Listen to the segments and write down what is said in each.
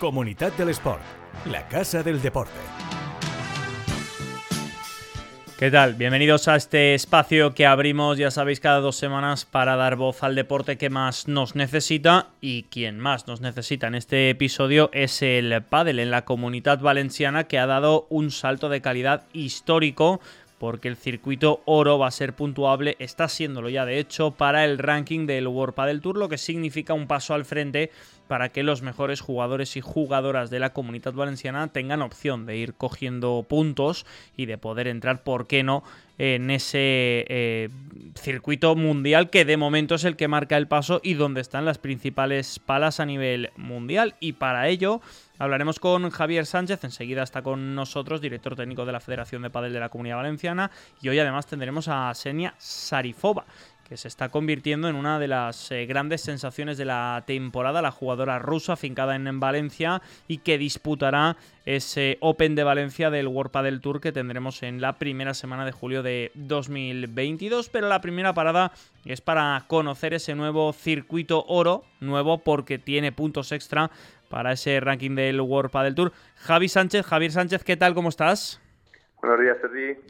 Comunidad del Sport, la casa del deporte. ¿Qué tal? Bienvenidos a este espacio que abrimos, ya sabéis, cada dos semanas para dar voz al deporte que más nos necesita y quien más nos necesita en este episodio es el pádel en la comunidad valenciana que ha dado un salto de calidad histórico porque el circuito oro va a ser puntuable, está siéndolo ya de hecho, para el ranking del World Padel Tour, lo que significa un paso al frente para que los mejores jugadores y jugadoras de la comunidad valenciana tengan opción de ir cogiendo puntos y de poder entrar, ¿por qué no?, en ese eh, circuito mundial que de momento es el que marca el paso y donde están las principales palas a nivel mundial. Y para ello hablaremos con Javier Sánchez, enseguida está con nosotros, director técnico de la Federación de Padel de la Comunidad Valenciana, y hoy además tendremos a Senia Sarifova que se está convirtiendo en una de las eh, grandes sensaciones de la temporada, la jugadora rusa afincada en, Valencia y que disputará ese Open de Valencia del World Padel Tour que tendremos en la primera semana de julio de 2022, pero la primera parada es para conocer ese nuevo circuito oro, nuevo porque tiene puntos extra para ese ranking del World Padel Tour. Javi Sánchez, Javier Sánchez, ¿qué tal? ¿Cómo estás? Buenos días, Sergi.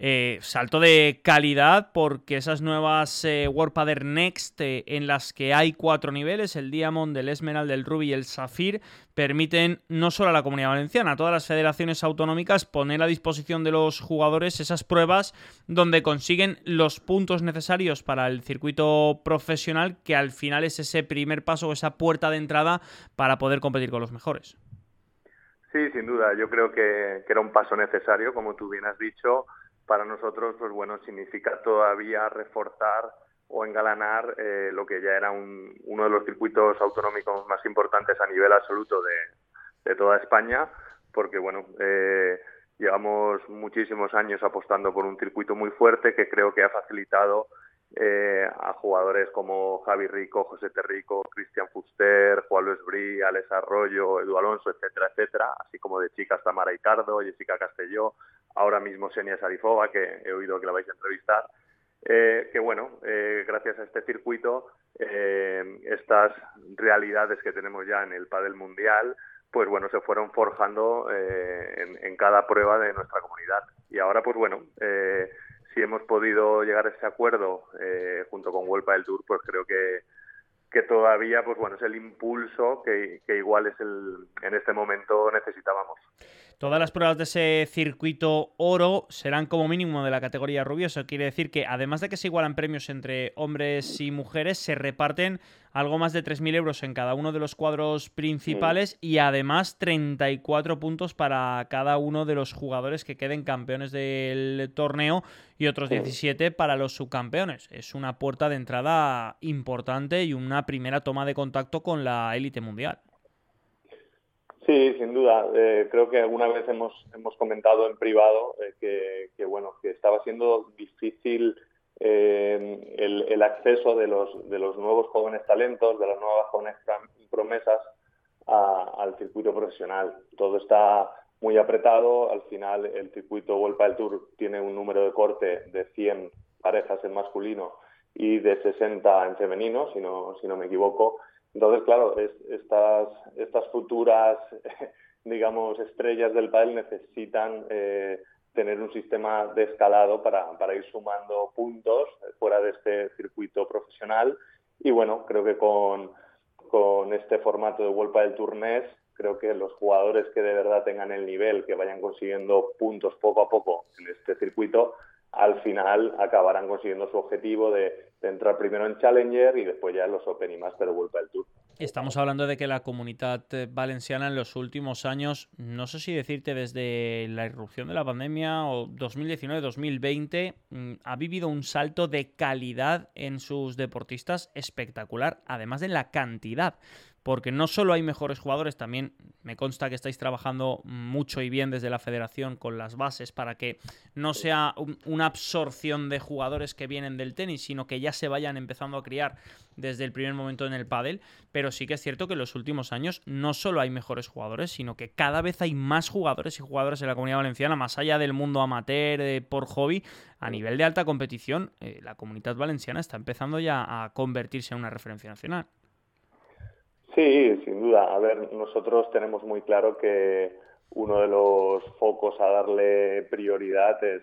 Eh, salto de calidad porque esas nuevas eh, WordPader Next eh, en las que hay cuatro niveles, el Diamond, el Esmeralda, el Ruby y el Zafir, permiten no solo a la comunidad valenciana, a todas las federaciones autonómicas poner a disposición de los jugadores esas pruebas donde consiguen los puntos necesarios para el circuito profesional que al final es ese primer paso, esa puerta de entrada para poder competir con los mejores. Sí, sin duda, yo creo que, que era un paso necesario, como tú bien has dicho para nosotros, pues bueno, significa todavía reforzar o engalanar eh, lo que ya era un, uno de los circuitos autonómicos más importantes a nivel absoluto de, toda España, porque bueno, eh, llevamos muchísimos años apostando por un circuito muy fuerte que creo que ha facilitado eh, a jugadores como Javi Rico, José Terrico, Cristian Fuster, Juan Luis Brí, Alex Arroyo, Edu Alonso, etcétera, etcétera, así como de chicas Tamara Ricardo, Jessica Castelló, ahora mismo Senia Sarifova, que he oído que la vais a entrevistar, eh, que bueno, eh, gracias a este circuito, eh, estas realidades que tenemos ya en el pádel mundial, pues bueno, se fueron forjando en, en, cada prueba de nuestra comunidad. Y ahora, pues bueno, si hemos podido llegar a ese acuerdo junto con Huelpa del Tour, pues creo que que todavía pues bueno es el impulso que, que igual es el en este momento necesitábamos. Todas las pruebas de ese circuito oro serán como mínimo de la categoría rubio. Eso quiere decir que además de que se igualan premios entre hombres y mujeres, se reparten algo más de 3.000 euros en cada uno de los cuadros principales y además 34 puntos para cada uno de los jugadores que queden campeones del torneo y otros 17 para los subcampeones. Es una puerta de entrada importante y una primera toma de contacto con la élite mundial. Sí, sin duda. Eh, creo que alguna vez hemos, hemos comentado en privado eh, que, bueno, que estaba siendo difícil eh, el, acceso de los, de los nuevos jóvenes talentos, de las nuevas jóvenes promesas al circuito profesional. Todo está muy apretado. Al final, el circuito Vuelta del Tour tiene un número de corte de 100 parejas en masculino y de 60 en femenino, si no, si no me equivoco. Entonces, claro, estas, estas futuras, digamos, estrellas del pádel necesitan eh, tener un sistema de escalado para, ir sumando puntos fuera de este circuito profesional. Y bueno, creo que con, con este formato de World del Tournés, creo que los jugadores que de verdad tengan el nivel, que vayan consiguiendo puntos poco a poco en este circuito, al final acabarán consiguiendo su objetivo de, entrar primero en Challenger y después ya en los Open y Master Vuelta del Tour. Estamos hablando de que la comunidad eh, valenciana en los últimos años, no sé si decirte desde la irrupción de la pandemia o 2019-2020, mm, ha vivido un salto de calidad en sus deportistas espectacular, además de la cantidad porque no solo hay mejores jugadores, también me consta que estáis trabajando mucho y bien desde la federación con las bases para que no sea una absorción de jugadores que vienen del tenis, sino que ya se vayan empezando a criar desde el primer momento en el pádel, pero sí que es cierto que en los últimos años no solo hay mejores jugadores, sino que cada vez hay más jugadores y jugadores en la comunidad valenciana, más allá del mundo amateur, eh, por hobby, a nivel de alta competición, eh, la comunidad valenciana está empezando ya a convertirse en una referencia nacional. Sí, sin duda. A ver, nosotros tenemos muy claro que uno de los focos a darle prioridad es,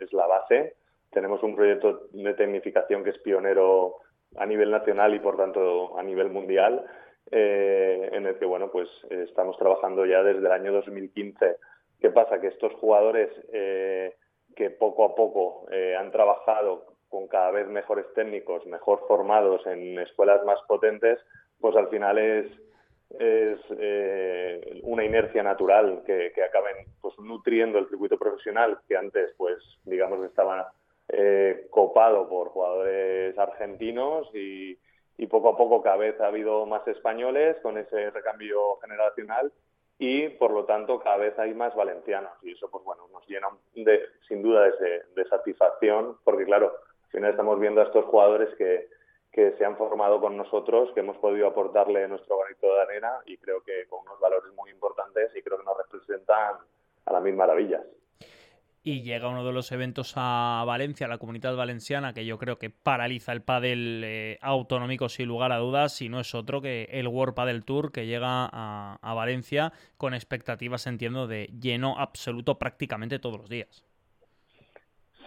es, la base. Tenemos un proyecto de tecnificación que es pionero a nivel nacional y por tanto a nivel mundial, eh, en el que bueno pues estamos trabajando ya desde el año 2015. ¿Qué pasa? Que estos jugadores eh, que poco a poco eh, han trabajado con cada vez mejores técnicos, mejor formados en escuelas más potentes, pues al final es, es eh, una inercia natural que, acaben pues, nutriendo el circuito profesional que antes, pues digamos, estaba eh, copado por jugadores argentinos y, poco a poco cada vez ha habido más españoles con ese recambio generacional y por lo tanto cada vez hay más valencianos. Y eso pues bueno nos llena de, sin duda de, de satisfacción porque claro al final estamos viendo a estos jugadores que, que se han formado con nosotros, que hemos podido aportarle nuestro granito de arena y creo que con unos valores muy importantes y creo que nos representan a las mil maravillas. Y llega uno de los eventos a Valencia, la comunidad valenciana, que yo creo que paraliza el pádel eh, autonómico sin lugar a dudas, y no es otro que el World Padel Tour que llega a, a Valencia con expectativas, entiendo, de lleno absoluto prácticamente todos los días.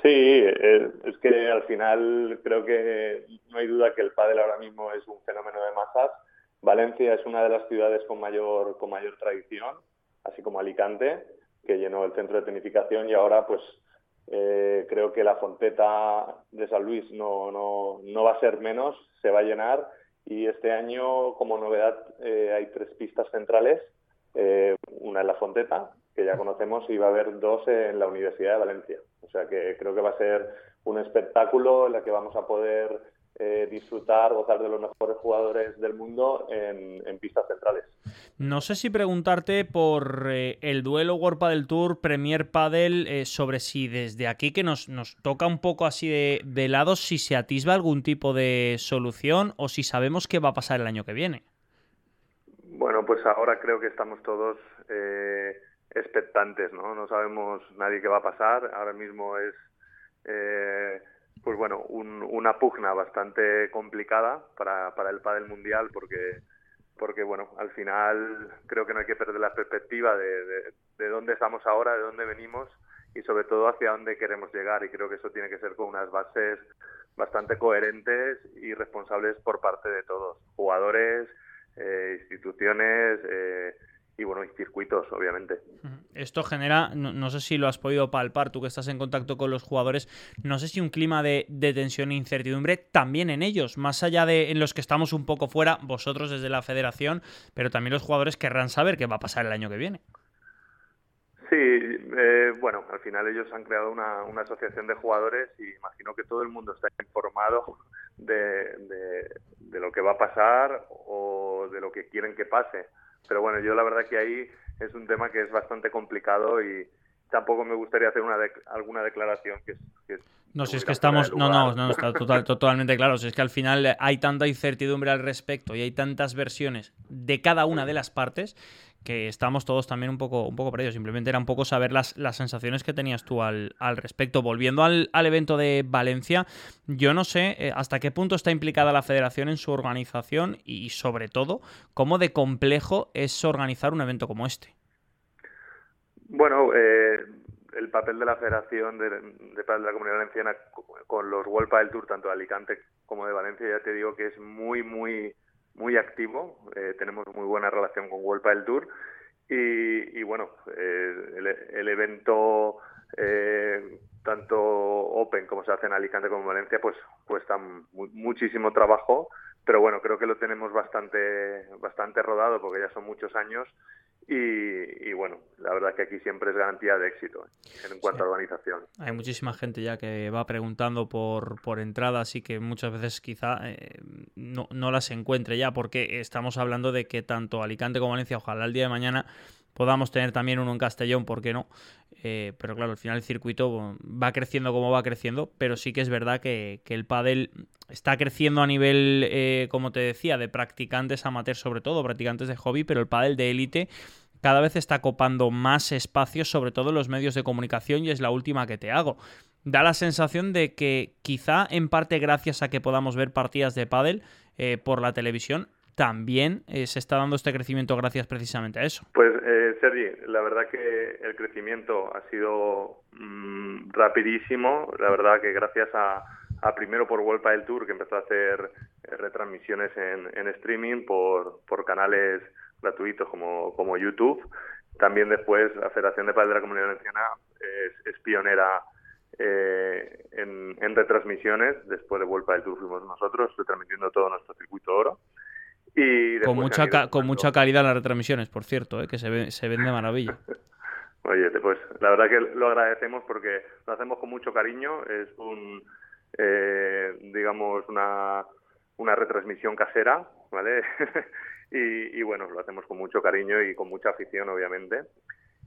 Sí, es, que al final creo que no hay duda que el pádel ahora mismo es un fenómeno de masas. Valencia es una de las ciudades con mayor con mayor tradición, así como Alicante, que llenó el centro de tecnificación y ahora pues eh, creo que la Fonteta de San Luis no, no, no va a ser menos, se va a llenar y este año como novedad eh, hay tres pistas centrales, eh, una en la Fonteta, que ya conocemos, y va a haber dos en la Universidad de Valencia. O sea que creo que va a ser un espectáculo en el que vamos a poder eh, disfrutar, gozar de los mejores jugadores del mundo en, pistas centrales. No sé si preguntarte por eh, el duelo World Padel Tour, Premier Padel, eh, sobre si desde aquí que nos, nos toca un poco así de, de, lado, si se atisba algún tipo de solución o si sabemos qué va a pasar el año que viene. Bueno, pues ahora creo que estamos todos expectantes, ¿no? No sabemos nadie qué va a pasar. Ahora mismo es, eh, pues bueno, una pugna bastante complicada para, para el pádel mundial porque, porque, bueno, al final creo que no hay que perder la perspectiva de, de, dónde estamos ahora, de dónde venimos y sobre todo hacia dónde queremos llegar. Y creo que eso tiene que ser con unas bases bastante coherentes y responsables por parte de todos, jugadores, eh, instituciones, eh, y bueno, y circuitos, obviamente. Esto genera, no, sé si lo has podido palpar, tú que estás en contacto con los jugadores, no sé si un clima de, tensión e incertidumbre también en ellos, más allá de en los que estamos un poco fuera, vosotros desde la federación, pero también los jugadores querrán saber qué va a pasar el año que viene. Sí, eh, bueno, al final ellos han creado una, asociación de jugadores y imagino que todo el mundo está informado de, de lo que va a pasar o de lo que quieren que pase pero bueno, yo la verdad que ahí es un tema que es bastante complicado y tampoco me gustaría hacer una alguna declaración que, no, si es que estamos. No, no, no, está totalmente claro. Si es que al final hay tanta incertidumbre al respecto y hay tantas versiones de cada una de las partes que estamos todos también un poco, un poco ello. Simplemente era un poco saber las, las sensaciones que tenías tú al, respecto. Volviendo al, evento de Valencia, yo no sé eh, hasta qué punto está implicada la federación en su organización y, sobre todo, cómo de complejo es organizar un evento como este. Bueno, eh, el papel de la Federación de, de, de la Comunidad Valenciana con los World del Tour, tanto de Alicante como de Valencia, ya te digo que es muy, muy muy activo, eh, tenemos muy buena relación con World del Tour y, bueno, eh, el, evento eh, tanto Open como se hace en Alicante como en Valencia pues cuesta muchísimo trabajo, pero bueno, creo que lo tenemos bastante, bastante rodado porque ya son muchos años y, la verdad que aquí siempre es garantía de éxito ¿eh? en cuanto a organización. Hay muchísima gente ya que va preguntando por, por entradas y que muchas veces quizá eh, no, no, las encuentre ya, porque estamos hablando de que tanto Alicante como Valencia, ojalá el día de mañana podamos tener también uno en Castellón, ¿por qué no? Eh, pero claro, al final el circuito va creciendo como va creciendo, pero sí que es verdad que, el pádel está creciendo a nivel, eh, como te decía, de practicantes amateur sobre todo, practicantes de hobby, pero el pádel de élite cada vez está copando más espacios, sobre todo en los medios de comunicación, y es la última que te hago. Da la sensación de que quizá en parte gracias a que podamos ver partidas de pádel eh, por la televisión, también eh, se está dando este crecimiento gracias precisamente a eso. Pues, eh, Sergi, la verdad que el crecimiento ha sido mm, rapidísimo. La verdad que gracias a, primero por Vuelta del Tour, que empezó a hacer eh, retransmisiones en, streaming por canales gratuitos como, como YouTube. También después la Federación de Padres de la Comunidad Valenciana es, pionera eh, en, retransmisiones. Después de Vuelta del Tour fuimos nosotros, retransmitiendo todo nuestro circuito oro. Y con mucha, con mucha calidad las retransmisiones, por cierto, eh, que se, ve, se ven de maravilla. Oye, pues la verdad que lo agradecemos porque lo hacemos con mucho cariño. Es un, eh, digamos, una, una retransmisión casera, ¿vale? y, bueno, lo hacemos con mucho cariño y con mucha afición, obviamente.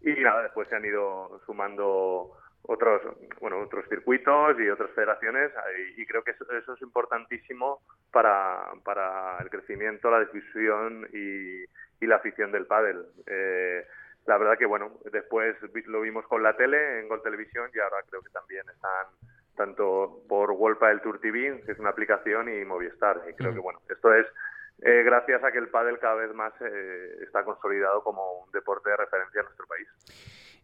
Y nada, después se han ido sumando otros bueno otros circuitos y otras federaciones y, creo que eso, es importantísimo para, para el crecimiento, la difusión y, la afición del pádel. Eh, la verdad que bueno, después lo vimos con la tele, en Gol Televisión y ahora creo que también están tanto por World Padel Tour TV, que es una aplicación, y Movistar. Y creo que bueno, esto es eh, gracias a que el pádel cada vez más eh, está consolidado como un deporte de referencia en nuestro país.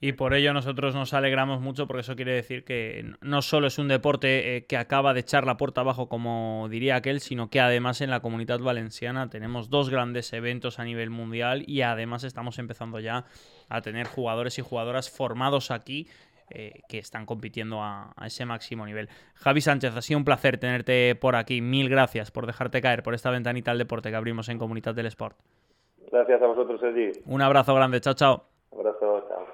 Y por ello nosotros nos alegramos mucho porque eso quiere decir que no solo es un deporte eh, que acaba de echar la puerta abajo, como diría aquel, sino que además en la comunidad valenciana tenemos dos grandes eventos a nivel mundial y además estamos empezando ya a tener jugadores y jugadoras formados aquí eh, que están compitiendo a, ese máximo nivel. Javi Sánchez, ha sido un placer tenerte por aquí. Mil gracias por dejarte caer por esta ventanita al deporte que abrimos en Comunidad del Sport. Gracias a vosotros, Sergi. Un abrazo grande. Chao, chao. Un abrazo, chao.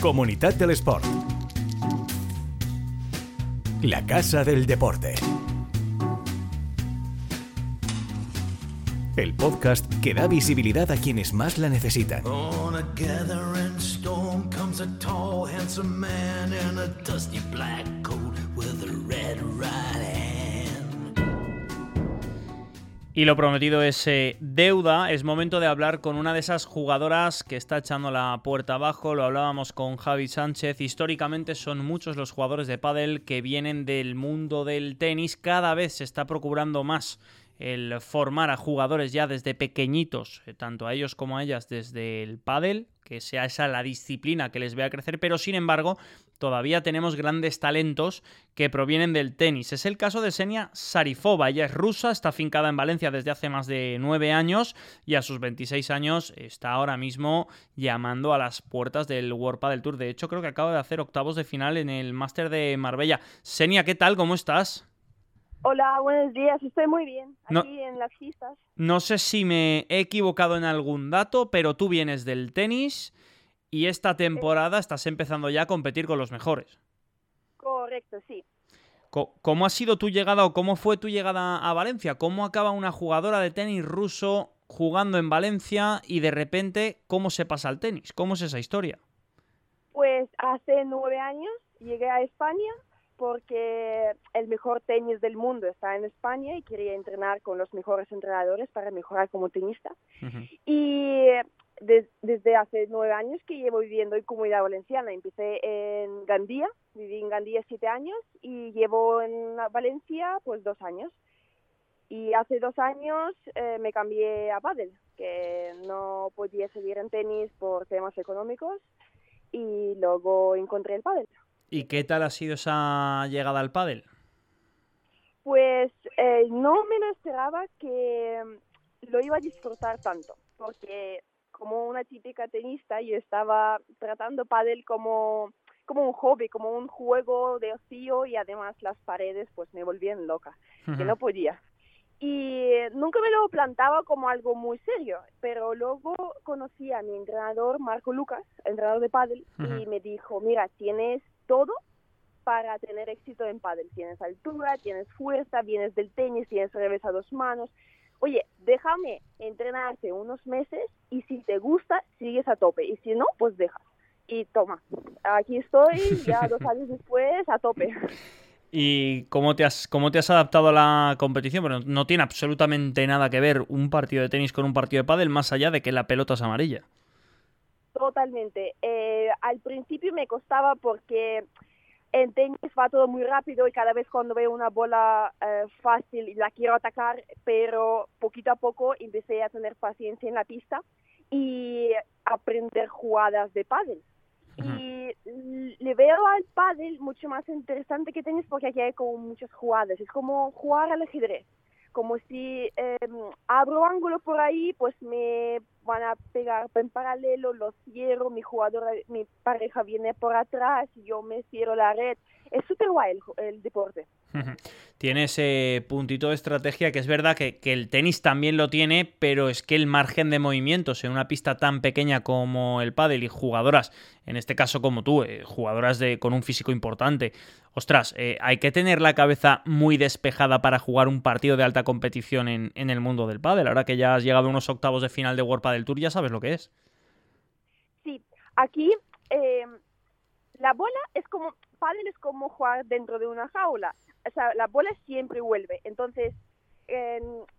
Comunidad del Sport. La Casa del Deporte. El podcast que da visibilidad a quienes más la necesitan. Y lo prometido es eh, deuda. Es momento de hablar con una de esas jugadoras que está echando la puerta abajo. Lo hablábamos con Javi Sánchez. Históricamente son muchos los jugadores de pádel que vienen del mundo del tenis. Cada vez se está procurando más el formar a jugadores ya desde pequeñitos, eh, tanto a ellos como a ellas desde el pádel, que sea esa la disciplina que les vea crecer, pero sin embargo todavía tenemos grandes talentos que provienen del tenis. Es el caso de Senia Sarifova, ella es rusa, está fincada en Valencia desde hace más de nueve años y a sus 26 años está ahora mismo llamando a las puertas del World Padel Tour. De hecho creo que acaba de hacer octavos de final en el Máster de Marbella. Senia, ¿qué tal? ¿Cómo estás? Hola, buenos días. Estoy muy bien aquí en las pistas. No sé si me he equivocado en algún dato, pero tú vienes del tenis y esta temporada estás empezando ya a competir con los mejores. Correcto, sí. ¿Cómo ha sido tu llegada o cómo fue tu llegada a Valencia? ¿Cómo acaba una jugadora de tenis ruso jugando en Valencia y de repente cómo se pasa al tenis? ¿Cómo es esa historia? Pues hace nueve años llegué a España porque el mejor tenis del mundo está en España y quería entrenar con los mejores entrenadores para mejorar como tenista. Y desde hace nueve años que llevo viviendo en Comunidad Valenciana. Empecé en Gandía, viví en Gandía siete años y llevo en Valencia pues dos años. Y hace dos años eh, me cambié a pádel, que no podía seguir en tenis por temas económicos y luego encontré el pádel. ¿Y qué tal ha sido esa llegada al pádel? Pues eh, no me lo esperaba que mm, lo iba a disfrutar tanto, porque como una típica tenista yo estaba tratando pádel como como un hobby, como un juego de ocio y además las paredes pues me volvían loca, que no podía. Y nunca me lo plantaba como algo muy serio, pero luego conocí a mi entrenador Marco Lucas, entrenador de pádel, y me dijo, mira, tienes todo para tener éxito en pádel. Tienes altura, tienes fuerza, vienes del tenis, tienes revés a dos manos. Oye, déjame entrenarte unos meses y si te gusta, sigues a tope. Y si no, pues dejas. Y toma, aquí estoy ya dos años después a tope. ¿Y cómo te has, cómo te has adaptado a la competición? Bueno, no tiene absolutamente nada que ver un partido de tenis con un partido de pádel, más allá de que la pelota es amarilla. Totalmente. Eh, al principio me costaba porque en tenis va todo muy rápido y cada vez cuando veo una bola eh, fácil la quiero atacar, pero poquito a poco empecé a tener paciencia en la pista y aprender jugadas de pádel. Y le veo al pádel mucho más interesante que tenis porque aquí hay como muchas jugadas. Es como jugar al ajedrez como si eh, abro ángulo por ahí, pues me van a pegar en paralelo, lo cierro, mi jugador, mi pareja viene por atrás, yo me cierro la red. Es súper guay el, deporte. Tiene ese puntito de estrategia que es verdad que, el tenis también lo tiene, pero es que el margen de movimientos en una pista tan pequeña como el pádel y jugadoras, en este caso como tú, eh, jugadoras de, con un físico importante, ostras, eh, hay que tener la cabeza muy despejada para jugar un partido de alta competición en, el mundo del pádel. Ahora que ya has llegado a unos octavos de final de World Padel Tour, ya sabes lo que es. Sí, aquí eh, la bola es como, pádel es como jugar dentro de una jaula. O sea, la bola siempre vuelve. Entonces,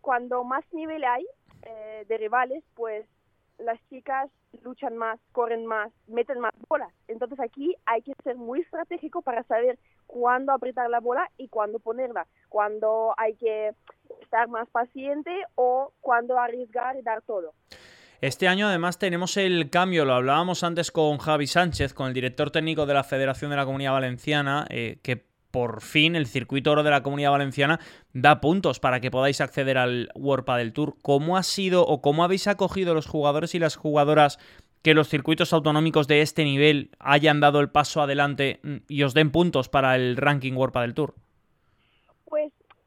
cuando más nivel hay eh, de rivales, pues las chicas luchan más, corren más, meten más bolas. Entonces aquí hay que ser muy estratégico para saber cuándo apretar la bola y cuándo ponerla, cuándo hay que estar más paciente o cuándo arriesgar y dar todo. Este año además tenemos el cambio, lo hablábamos antes con Javi Sánchez, con el director técnico de la Federación de la Comunidad Valenciana, eh, que por fin el circuito oro de la Comunidad Valenciana da puntos para que podáis acceder al World del Tour. ¿Cómo ha sido o cómo habéis acogido los jugadores y las jugadoras que los circuitos autonómicos de este nivel hayan dado el paso adelante y os den puntos para el ranking World del Tour?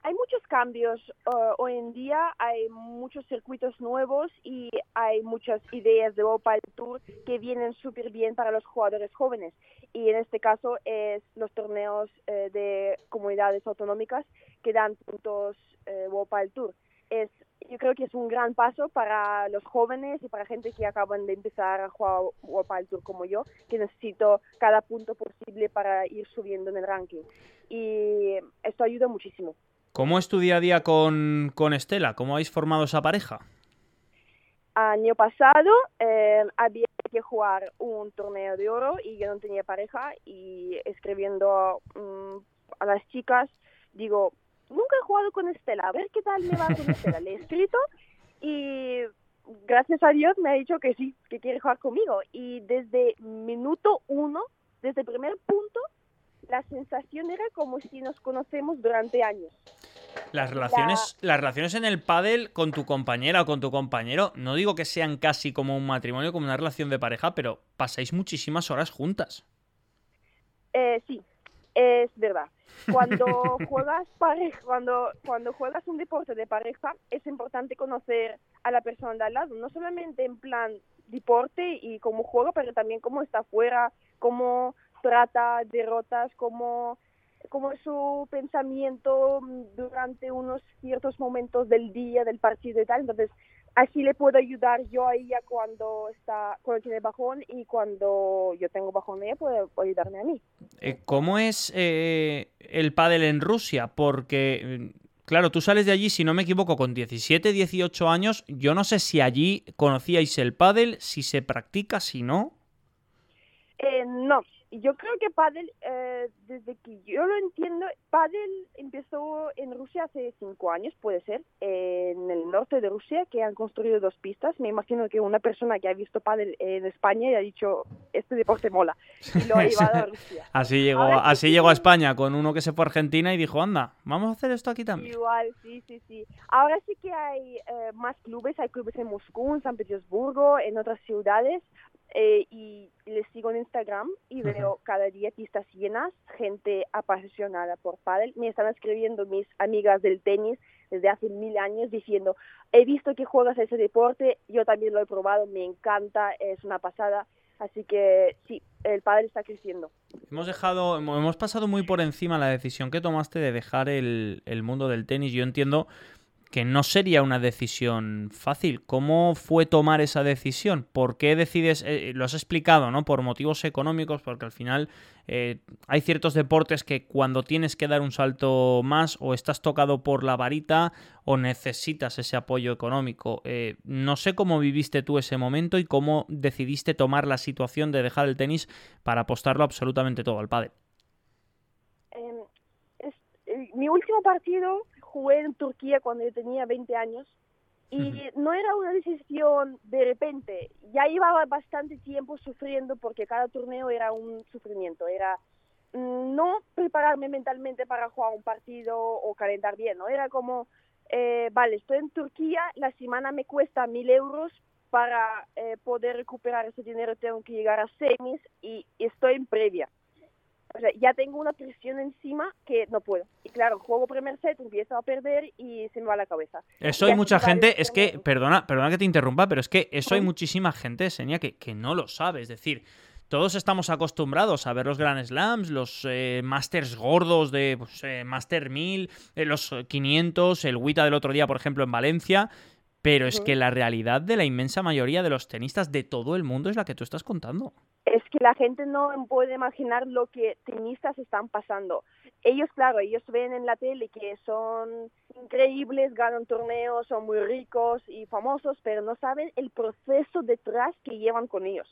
Hay muchos cambios uh, hoy en día, hay muchos circuitos nuevos y hay muchas ideas de World Tour que vienen súper bien para los jugadores jóvenes y en este caso es los torneos eh, de comunidades autonómicas que dan puntos eh, World Tour. Es, yo creo que es un gran paso para los jóvenes y para gente que acaban de empezar a jugar World Tour como yo, que necesito cada punto posible para ir subiendo en el ranking. Y esto ayuda muchísimo. ¿Cómo es tu día a día con, con Estela? ¿Cómo habéis formado esa pareja? Año pasado eh, había que jugar un torneo de oro y yo no tenía pareja y escribiendo mm, a las chicas digo, nunca he jugado con Estela, a ver qué tal me va con Estela. Le he escrito y gracias a Dios me ha dicho que sí, que quiere jugar conmigo. Y desde minuto uno, desde el primer punto, la sensación era como si nos conocemos durante años. Las relaciones, las relaciones en el pádel con tu compañera o con tu compañero, no digo que sean casi como un matrimonio, como una relación de pareja, pero pasáis muchísimas horas juntas. Eh, sí, es verdad. Cuando juegas pareja, cuando, cuando juegas un deporte de pareja, es importante conocer a la persona de al lado, no solamente en plan deporte y cómo juega, pero también cómo está afuera, cómo trata derrotas, cómo como su pensamiento durante unos ciertos momentos del día, del partido y tal. Entonces, así le puedo ayudar yo a ella cuando está cuando tiene bajón y cuando yo tengo bajón ella puede ayudarme a mí. Eh, ¿Cómo es eh, el pádel en Rusia? Porque claro, tú sales de allí, si no me equivoco, con 17, 18 años. Yo no sé si allí conocíais el pádel, si se practica, si no. Eh, no, yo creo que Padel, eh, desde que yo lo entiendo, Padel empezó en Rusia hace cinco años, puede ser, en el norte de Rusia, que han construido dos pistas. Me imagino que una persona que ha visto Padel en España y ha dicho, este deporte mola, y lo ha llevado a Rusia. así llegó, así llegó a España, con uno que se fue a Argentina y dijo, anda, vamos a hacer esto aquí también. Igual, sí, sí, sí. Ahora sí que hay eh, más clubes, hay clubes en Moscú, en San Petersburgo, en otras ciudades, eh, y les sigo en Instagram y veo cada día pistas llenas, gente apasionada por pádel. Me están escribiendo mis amigas del tenis desde hace mil años diciendo, he visto que juegas ese deporte, yo también lo he probado, me encanta, es una pasada. Así que sí, el pádel está creciendo. Hemos dejado, hemos pasado muy por encima la decisión que tomaste de dejar el, el mundo del tenis. Yo entiendo que no sería una decisión fácil. ¿Cómo fue tomar esa decisión? ¿Por qué decides? Eh, lo has explicado, ¿no? Por motivos económicos, porque al final eh, hay ciertos deportes que cuando tienes que dar un salto más o estás tocado por la varita o necesitas ese apoyo económico. Eh, no sé cómo viviste tú ese momento y cómo decidiste tomar la situación de dejar el tenis para apostarlo absolutamente todo al padre. em, mi último partido jugué en Turquía cuando yo tenía 20 años y no era una decisión de repente, ya llevaba bastante tiempo sufriendo porque cada torneo era un sufrimiento, era mm, no prepararme mentalmente para jugar un partido o calentar bien, ¿no? Era como, eh, vale, estoy en Turquía, la semana me cuesta mil euros para eh, poder recuperar ese dinero, tengo que llegar a semis y estoy en previa o sea, ya tengo una presión encima que no puedo. Y claro, juego primer set, empiezo a perder y se me va la cabeza. Eso hay mucha gente, es que, perdona, perdona que te interrumpa, pero es que eso hay muchísima gente, Seña, que, que no lo sabe. Es decir, todos estamos acostumbrados a ver los Grand Slams, los eh, Masters gordos de pues, eh, Master 1000, eh, los 500, el WITA del otro día, por ejemplo, en Valencia. Pero es que la realidad de la inmensa mayoría de los tenistas de todo el mundo es la que tú estás contando es que la gente no puede imaginar lo que tenistas están pasando. Ellos, claro, ellos ven en la tele que son increíbles, ganan torneos, son muy ricos y famosos, pero no saben el proceso detrás que llevan con ellos.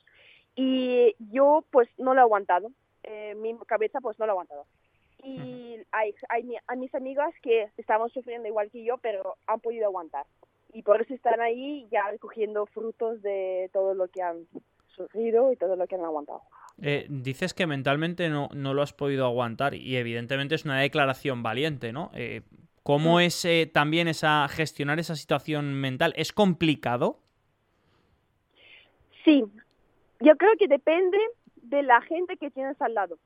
Y yo, pues, no lo he aguantado. Eh, mi cabeza, pues, no lo ha aguantado. Y hay, hay a mis amigas que estaban sufriendo igual que yo, pero han podido aguantar. Y por eso están ahí ya recogiendo frutos de todo lo que han sufrido y todo lo que han aguantado. Eh, dices que mentalmente no, no, lo has podido aguantar y evidentemente es una declaración valiente, ¿no? Eh, ¿Cómo mm. es eh, también esa gestionar esa situación mental? ¿Es complicado? Sí, yo creo que depende de la gente que tienes al lado.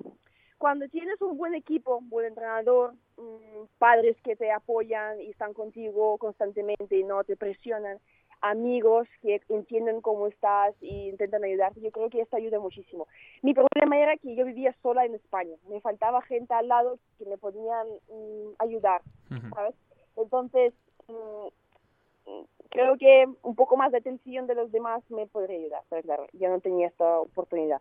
Cuando tienes un buen equipo, un buen entrenador, mm, padres que te apoyan y están contigo constantemente y no te presionan, amigos que entienden cómo estás e intentan ayudarte. Yo creo que esto ayuda muchísimo. Mi problema era que yo vivía sola en España. Me faltaba gente al lado que me podían mm, ayudar, ¿sabes? Entonces, mm, creo que un poco más de atención de los demás me podría ayudar. Pero claro, yo no tenía esta oportunidad.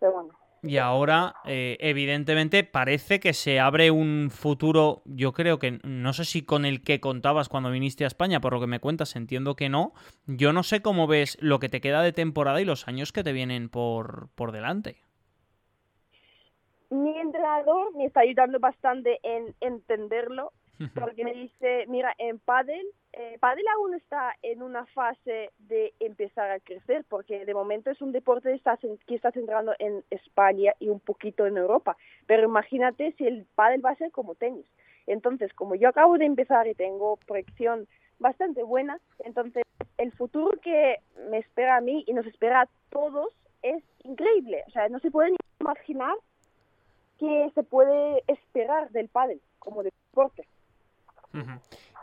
Pero bueno. Y ahora, eh, evidentemente, parece que se abre un futuro, yo creo que, no sé si con el que contabas cuando viniste a España, por lo que me cuentas, entiendo que no. Yo no sé cómo ves lo que te queda de temporada y los años que te vienen por, por delante. Mi entrenador me está ayudando bastante en entenderlo porque me dice, mira, en pádel, eh, pádel aún está en una fase de empezar a crecer, porque de momento es un deporte que está, centrando en España y un poquito en Europa, pero imagínate si el pádel va a ser como tenis. Entonces, como yo acabo de empezar y tengo proyección bastante buena, entonces el futuro que me espera a mí y nos espera a todos es increíble. O sea, no se pueden imaginar que se puede esperar del pádel como deporte.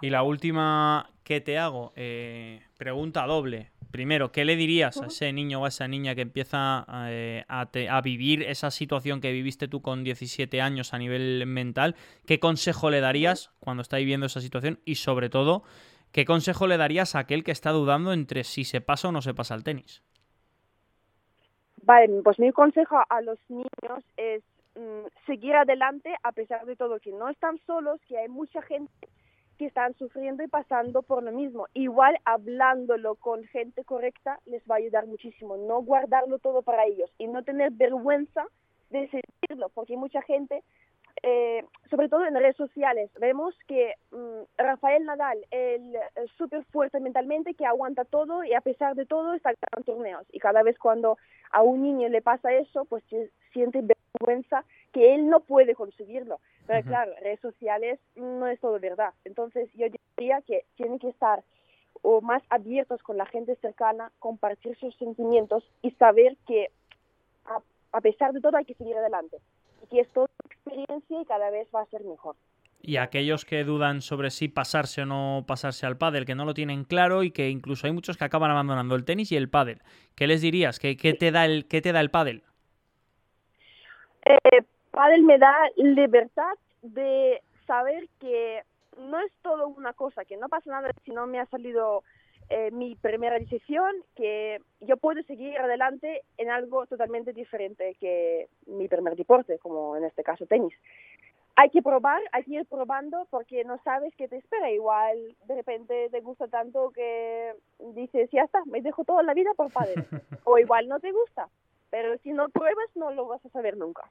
Y la última que te hago, eh, pregunta doble. Primero, ¿qué le dirías a ese niño o a esa niña que empieza eh, a, vivir esa situación que viviste tú con 17 años a nivel mental? ¿Qué consejo le darías cuando está viviendo esa situación? Y sobre todo, ¿qué consejo le darías a aquel que está dudando entre si se pasa o no se pasa el tenis? Vale, pues mi consejo a los niños es mm, seguir adelante a pesar de todo, que no están solos, que hay mucha gente que están sufriendo y pasando por lo mismo. Igual hablándolo con gente correcta les va a ayudar muchísimo. No guardarlo todo para ellos y no tener vergüenza de decirlo, porque mucha gente, eh, sobre todo en redes sociales, vemos que mm, Rafael Nadal, el, súper fuerte mentalmente, que aguanta todo y a pesar de todo está en torneos. Y cada vez cuando a un niño le pasa eso, pues siente vergüenza que él no puede conseguirlo. Pero claro, redes sociales no es todo verdad. Entonces yo diría que tienen que estar o más abiertos con la gente cercana, compartir sus sentimientos y saber que a, pesar de todo hay que seguir adelante. Y que es toda experiencia y cada vez va a ser mejor. Y aquellos que dudan sobre si pasarse o no pasarse al pádel, que no lo tienen claro y que incluso hay muchos que acaban abandonando el tenis y el pádel. ¿Qué les dirías? ¿Qué, qué te, da el, qué te da el pádel? Eh, Padel me da libertad de saber que no es todo una cosa, que no pasa nada si no me ha salido eh, mi primera decisión, que yo puedo seguir adelante en algo totalmente diferente que mi primer deporte, como en este caso tenis. Hay que probar, hay que ir probando porque no sabes qué te espera. Igual de repente te gusta tanto que dices, ya está, me dejo toda la vida por padre. o igual no te gusta pero si no pruebas no lo vas a saber nunca.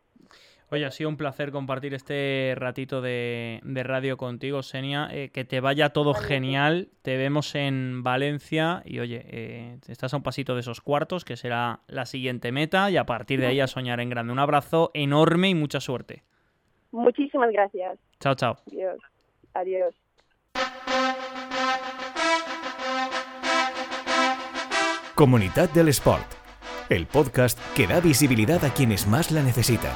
Oye, ha sido un placer compartir este ratito de, radio contigo, Senia. Eh, que te vaya todo genial. Te vemos en Valencia y oye, eh, estás a un pasito de esos cuartos, que será la siguiente meta, y a partir de ahí a soñar en grande. Un abrazo enorme y mucha suerte. Muchísimas gracias. Chao, chao. Adiós. Adiós. Comunidad del Sport, el podcast que da visibilidad a quienes más la necesitan.